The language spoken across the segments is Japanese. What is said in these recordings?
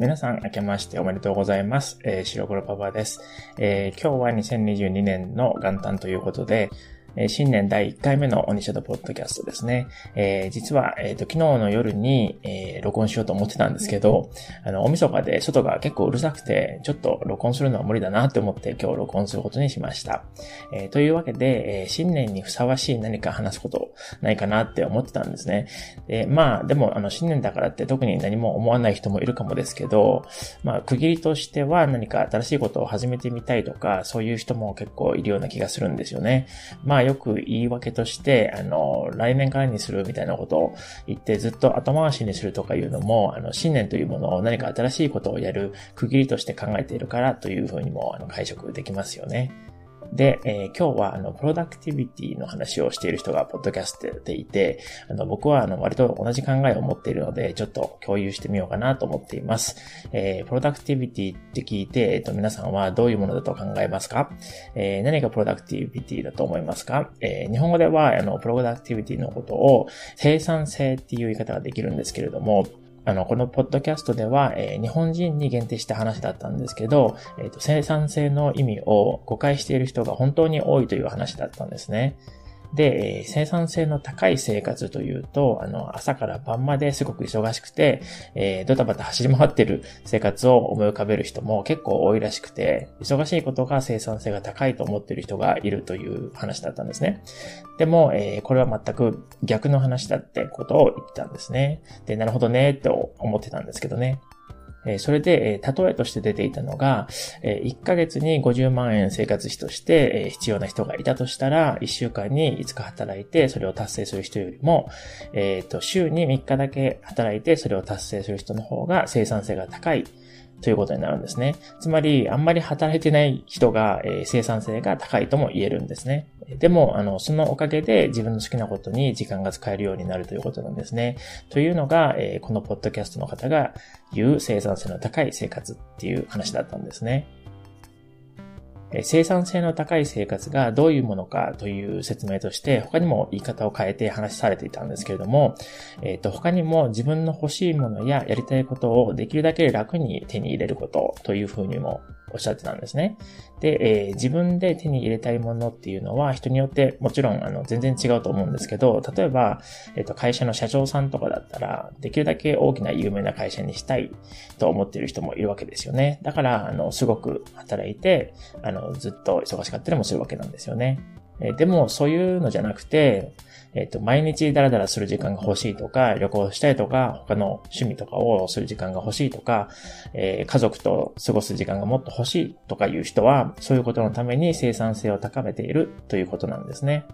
皆さん、明けましておめでとうございます。えー、白黒パパです。えー、今日は2022年の元旦ということで、え新年第1回目のオニシャドポッドキャストですね。えー、実は、え、ー、と、昨日の夜に、えー、録音しようと思ってたんですけど、あの、おみそかで外が結構うるさくて、ちょっと録音するのは無理だなって思って今日録音することにしました。えというわけで、え新年にふさわしい何か話すことないかなって思ってたんですね。で、まあ、でも、あの、新年だからって特に何も思わない人もいるかもですけど、まあ、区切りとしては何か新しいことを始めてみたいとか、そういう人も結構いるような気がするんですよね。まあ、よく言い訳として、あの、来年からにするみたいなことを言ってずっと後回しにするとかいうのも、あの、信念というものを何か新しいことをやる区切りとして考えているからというふうにも、あの、解釈できますよね。で、えー、今日は、あの、プロダクティビティの話をしている人が、ポッドキャストでいて、あの、僕は、あの、割と同じ考えを持っているので、ちょっと共有してみようかなと思っています。えー、プロダクティビティって聞いて、えっ、ー、と、皆さんはどういうものだと考えますか？えー、何がプロダクティビティだと思いますか？えー、日本語では、あの、プロダクティビティのことを、生産性っていう言い方ができるんですけれども、あの、このポッドキャストでは、えー、日本人に限定した話だったんですけど、えっ、ー、と、生産性の意味を誤解している人が本当に多いという話だったんですね。で、生産性の高い生活というと、あの、朝から晩まですごく忙しくて、えー、ドタバタ走り回ってる生活を思い浮かべる人も結構多いらしくて、忙しいことが生産性が高いと思ってる人がいるという話だったんですね。でも、えー、これは全く逆の話だってことを言ったんですね。で、なるほどね、って思ってたんですけどね。それで、例えとして出ていたのが、1ヶ月に50万円生活費として必要な人がいたとしたら、1週間に5日働いてそれを達成する人よりも、えっ、と、週に3日だけ働いてそれを達成する人の方が生産性が高い。ということになるんですね。つまり、あんまり働いてない人が、え、生産性が高いとも言えるんですね。でも、あの、そのおかげで自分の好きなことに時間が使えるようになるということなんですね。というのが、え、このポッドキャストの方が言う生産性の高い生活っていう話だったんですね。生産性の高い生活がどういうものかという説明として、他にも言い方を変えて話されていたんですけれども、えっ、ー、と、他にも自分の欲しいものややりたいことをできるだけ楽に手に入れることというふうにもおっしゃってたんですね。で、えー、自分で手に入れたいものっていうのは人によってもちろんあの全然違うと思うんですけど、例えば、えっ、ー、と、会社の社長さんとかだったら、できるだけ大きな有名な会社にしたいと思っている人もいるわけですよね。だから、あの、すごく働いて、あの、ずっと忙しかったりもするわけなんですよね。えー、でも、そういうのじゃなくて、えっ、と、毎日ダラダラする時間が欲しいとか、旅行したいとか、他の趣味とかをする時間が欲しいとか、えー、家族と過ごす時間がもっと欲しいとかいう人は、そういうことのために生産性を高めているということなんですね。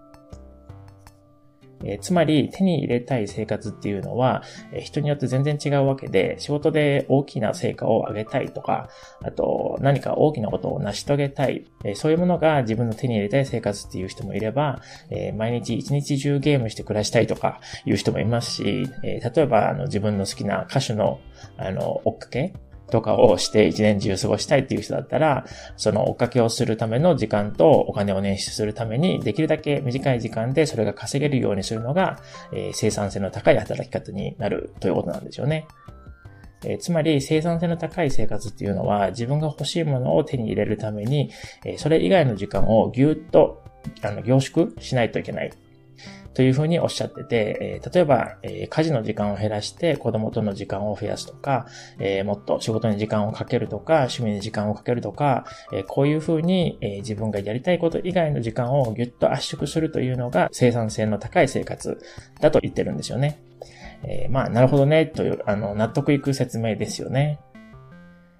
え、つまり手に入れたい生活っていうのは、え、人によって全然違うわけで、仕事で大きな成果を上げたいとか、あと何か大きなことを成し遂げたい、え、そういうものが自分の手に入れたい生活っていう人もいれば、え毎日一日中ゲームして暮らしたいとかいう人もいますし、え例えばあの自分の好きな歌手のあの追っかけとかをして一年中過ごしたいっていう人だったら、その追っかけをするための時間とお金を捻出するために、できるだけ短い時間でそれが稼げるようにするのが、えー、生産性の高い働き方になるということなんですよね。えー、つまり生産性の高い生活っていうのは自分が欲しいものを手に入れるために、えー、それ以外の時間をぎゅっとあの凝縮しないといけない。というふうにおっしゃってて、え、例えば、え、家事の時間を減らして子供との時間を増やすとか、え、もっと仕事に時間をかけるとか、趣味に時間をかけるとか、えこういうふうに、え自分がやりたいこと以外の時間をぎゅっと圧縮するというのが生産性の高い生活だと言ってるんですよね。えまあ、なるほどね、という、あの、納得いく説明ですよね。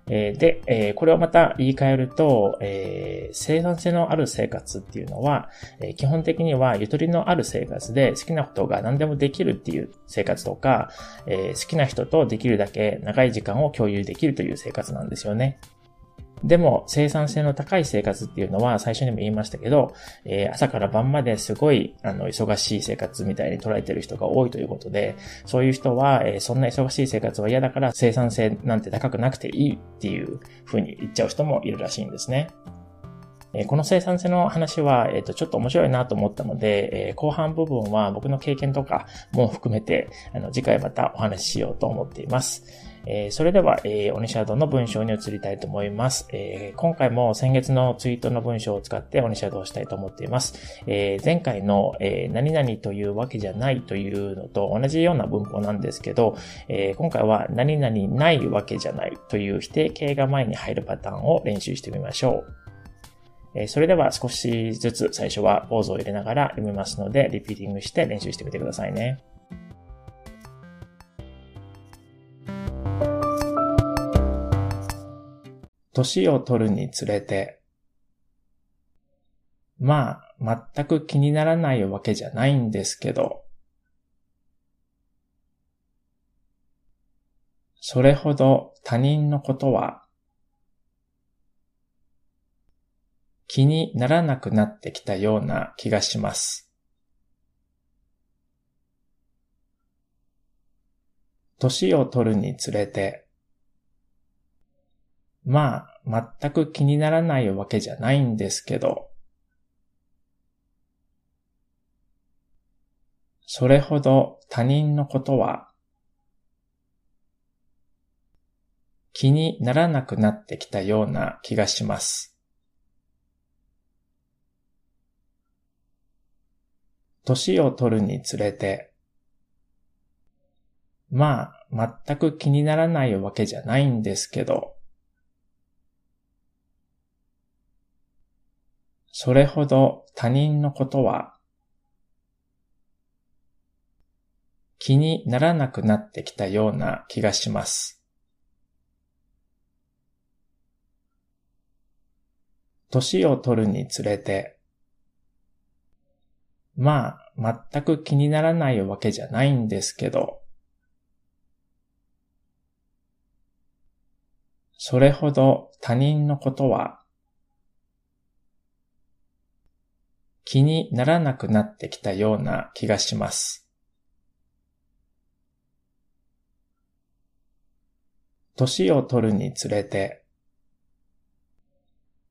え、で、え、これをまた言い換えると、え、生産性のある生活っていうのは、え基本的にはゆとりのある生活で好きなことが何でもできるっていう生活とか、え好きな人とできるだけ長い時間を共有できるという生活なんですよね。でも、生産性の高い生活っていうのは、最初にも言いましたけど、えー、朝から晩まですごい、あの、忙しい生活みたいに捉えてる人が多いということで、そういう人は、えー、そんな忙しい生活は嫌だから生産性なんて高くなくていいっていう風に言っちゃう人もいるらしいんですね。えこの生産性の話は、えっ、と、ちょっと面白いなと思ったので、え後半部分は僕の経験とかも含めて、あの、次回またお話ししようと思っています。えー、それでは、えー、オニシャドウの文章に移りたいと思います。えー、今回も先月のツイートの文章を使ってオニシャドウをしたいと思っています。えー、前回の、えー、何々というわけじゃないというのと同じような文法なんですけど、えー、今回は何々ないわけじゃないという否定形が前に入るパターンを練習してみましょう。えそれでは少しずつ最初はポーズを入れながら読みますので、リピーティングして練習してみてくださいね。年を取るにつれて、まあ、全く気にならないわけじゃないんですけど、それほど他人のことは気にならなくなってきたような気がします。年を取るにつれて、まあ、全く気にならないわけじゃないんですけど、それほど他人のことは気にならなくなってきたような気がします。年を取るにつれて、まあ、全く気にならないわけじゃないんですけど、それほど他人のことは気にならなくなってきたような気がします。年を取るにつれて、まあ、全く気にならないわけじゃないんですけど、それほど他人のことは気にならなくなってきたような気がします。年を取るにつれて、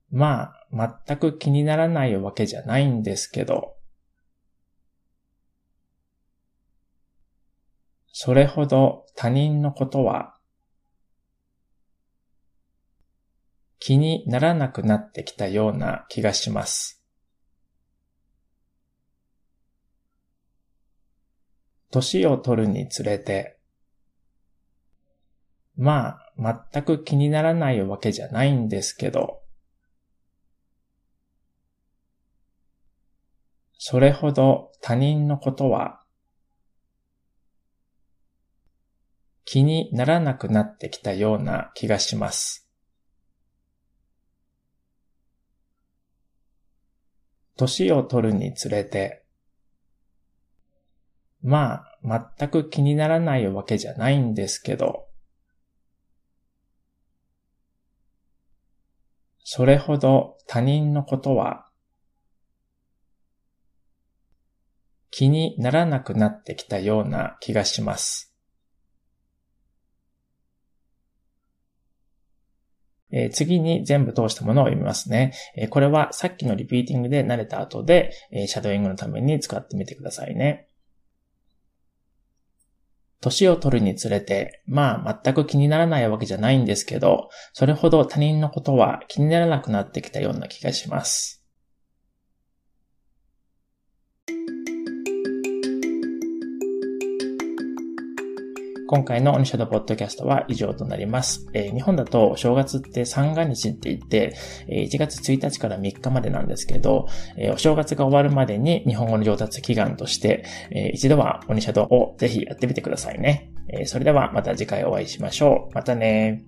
まあ、全く気にならないわけじゃないんですけど、それほど他人のことは気にならなくなってきたような気がします。年を取るにつれて、まあ、全く気にならないわけじゃないんですけど、それほど他人のことは気にならなくなってきたような気がします。年を取るにつれて、まあ、全く気にならないわけじゃないんですけど、それほど他人のことは気にならなくなってきたような気がします。え、次に全部通したものを読みますね。え、これはさっきのリピーティングで慣れた後で、え、シャドーイングのために使ってみてくださいね。年を取るにつれて、まあ全く気にならないわけじゃないんですけど、それほど他人のことは気にならなくなってきたような気がします。今回のオニシャドポッドキャストは以上となります。えー、日本だと正月って三が日って言って、え、1月1日から3日までなんですけど、え、お正月が終わるまでに日本語の上達祈願として、え一度はオニシャドをぜひやってみてくださいね。えそれではまた次回お会いしましょう。またね